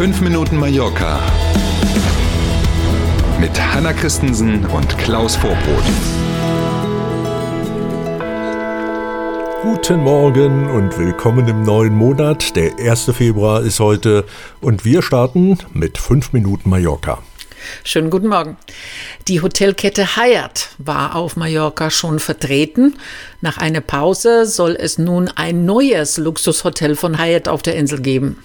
5 Minuten Mallorca mit Hanna Christensen und Klaus Vorbrot. Guten Morgen und willkommen im neuen Monat. Der 1. Februar ist heute und wir starten mit 5 Minuten Mallorca. Schönen guten Morgen. Die Hotelkette Hyatt war auf Mallorca schon vertreten. Nach einer Pause soll es nun ein neues Luxushotel von Hyatt auf der Insel geben.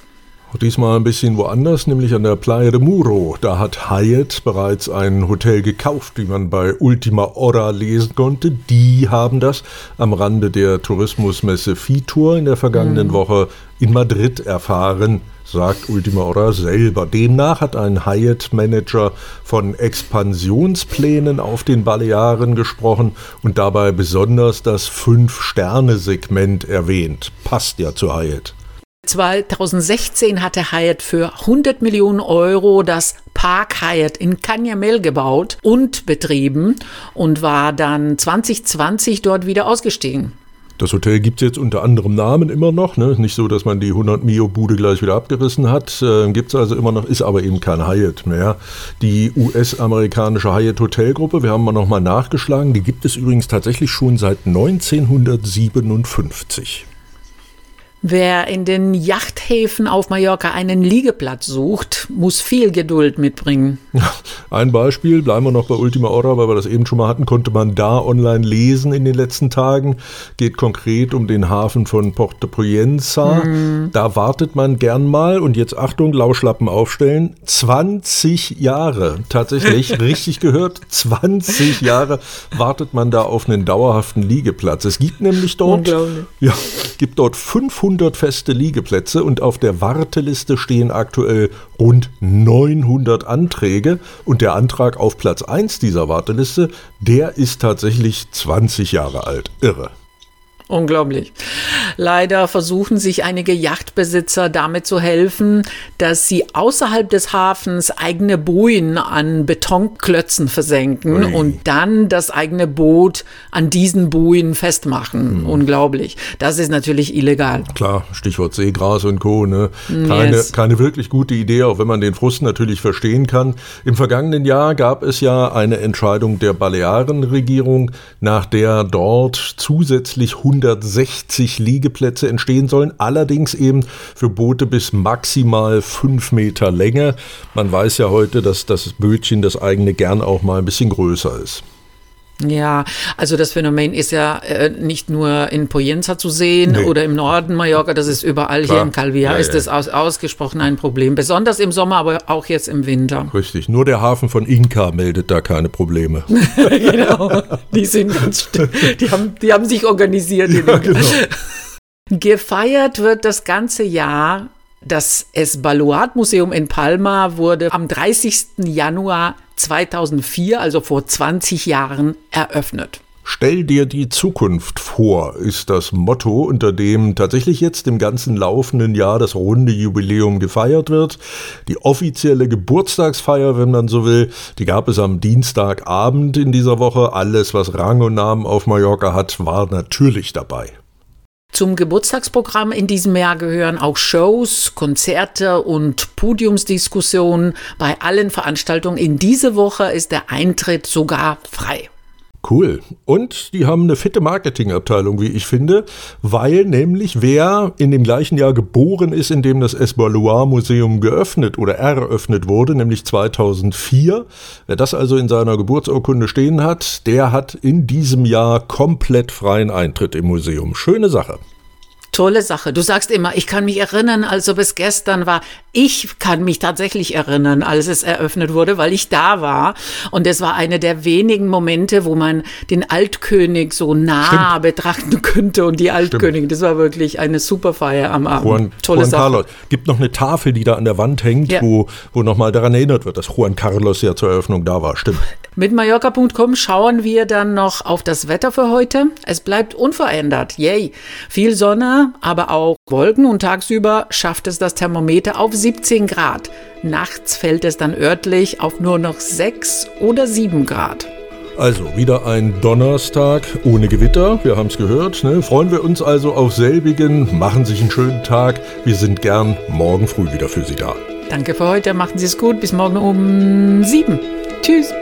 Diesmal ein bisschen woanders, nämlich an der Playa de Muro. Da hat Hyatt bereits ein Hotel gekauft, wie man bei Ultima Hora lesen konnte. Die haben das am Rande der Tourismusmesse Fitur in der vergangenen mhm. Woche in Madrid erfahren sagt Ultima Hora selber. Demnach hat ein Hyatt-Manager von Expansionsplänen auf den Balearen gesprochen und dabei besonders das Fünf-Sterne-Segment erwähnt. Passt ja zu Hyatt. 2016 hatte Hyatt für 100 Millionen Euro das Park Hyatt in Canyamel gebaut und betrieben und war dann 2020 dort wieder ausgestiegen. Das Hotel gibt es jetzt unter anderem Namen immer noch. Ne? Nicht so, dass man die 100 Mio-Bude gleich wieder abgerissen hat. Äh, gibt es also immer noch, ist aber eben kein Hyatt mehr. Die US-amerikanische Hyatt Hotelgruppe, wir haben mal nochmal nachgeschlagen, die gibt es übrigens tatsächlich schon seit 1957. Wer in den Yachthäfen auf Mallorca einen Liegeplatz sucht, muss viel Geduld mitbringen. Ein Beispiel, bleiben wir noch bei Ultima Hora, weil wir das eben schon mal hatten, konnte man da online lesen in den letzten Tagen. Geht konkret um den Hafen von Porto Proenza. Mm. Da wartet man gern mal und jetzt Achtung, Lauschlappen aufstellen. 20 Jahre, tatsächlich, richtig gehört, 20 Jahre wartet man da auf einen dauerhaften Liegeplatz. Es gibt nämlich dort, ja, gibt dort 500 100 feste Liegeplätze und auf der Warteliste stehen aktuell rund 900 Anträge und der Antrag auf Platz 1 dieser Warteliste, der ist tatsächlich 20 Jahre alt. Irre. Unglaublich. Leider versuchen sich einige Yachtbesitzer damit zu helfen, dass sie außerhalb des Hafens eigene Bojen an Betonklötzen versenken Ui. und dann das eigene Boot an diesen Bojen festmachen. Hm. Unglaublich. Das ist natürlich illegal. Klar, Stichwort Seegras und Co. Ne? Keine, yes. keine wirklich gute Idee, auch wenn man den Frust natürlich verstehen kann. Im vergangenen Jahr gab es ja eine Entscheidung der Balearenregierung, nach der dort zusätzlich 100 160 Liegeplätze entstehen sollen, allerdings eben für Boote bis maximal fünf Meter Länge. Man weiß ja heute, dass das Bötchen, das eigene, gern auch mal ein bisschen größer ist. Ja, also das Phänomen ist ja äh, nicht nur in Poyenza zu sehen nee. oder im Norden Mallorca, das ist überall Klar. hier im Calvia ja, ist ja. das aus, ausgesprochen ein Problem, besonders im Sommer, aber auch jetzt im Winter. Richtig, nur der Hafen von Inka meldet da keine Probleme. genau, die sind ganz, die haben, die haben sich organisiert. Ja, genau. Gefeiert wird das ganze Jahr das Esbaluat-Museum in Palma wurde am 30. Januar 2004, also vor 20 Jahren, eröffnet. Stell dir die Zukunft vor, ist das Motto, unter dem tatsächlich jetzt im ganzen laufenden Jahr das runde Jubiläum gefeiert wird. Die offizielle Geburtstagsfeier, wenn man so will, die gab es am Dienstagabend in dieser Woche. Alles, was Rang und Namen auf Mallorca hat, war natürlich dabei. Zum Geburtstagsprogramm in diesem Jahr gehören auch Shows, Konzerte und Podiumsdiskussionen. Bei allen Veranstaltungen in dieser Woche ist der Eintritt sogar frei. Cool. Und die haben eine fitte Marketingabteilung, wie ich finde, weil nämlich wer in dem gleichen Jahr geboren ist, in dem das Esbalois Museum geöffnet oder eröffnet wurde, nämlich 2004, wer das also in seiner Geburtsurkunde stehen hat, der hat in diesem Jahr komplett freien Eintritt im Museum. Schöne Sache tolle Sache. Du sagst immer, ich kann mich erinnern, als ob es gestern war. Ich kann mich tatsächlich erinnern, als es eröffnet wurde, weil ich da war. Und es war einer der wenigen Momente, wo man den Altkönig so nah Stimmt. betrachten könnte und die Altkönigin. Das war wirklich eine super Feier am Abend. Juan, tolle Juan Sache. Carlos. Gibt noch eine Tafel, die da an der Wand hängt, ja. wo, wo nochmal daran erinnert wird, dass Juan Carlos ja zur Eröffnung da war. Stimmt. Mit Mallorca.com schauen wir dann noch auf das Wetter für heute. Es bleibt unverändert. Yay. Viel Sonne, aber auch Wolken und tagsüber schafft es das Thermometer auf 17 Grad. Nachts fällt es dann örtlich auf nur noch 6 oder 7 Grad. Also wieder ein Donnerstag ohne Gewitter, wir haben es gehört. Ne? Freuen wir uns also auf selbigen, machen sich einen schönen Tag. Wir sind gern morgen früh wieder für Sie da. Danke für heute. Machen Sie es gut. Bis morgen um sieben. Tschüss.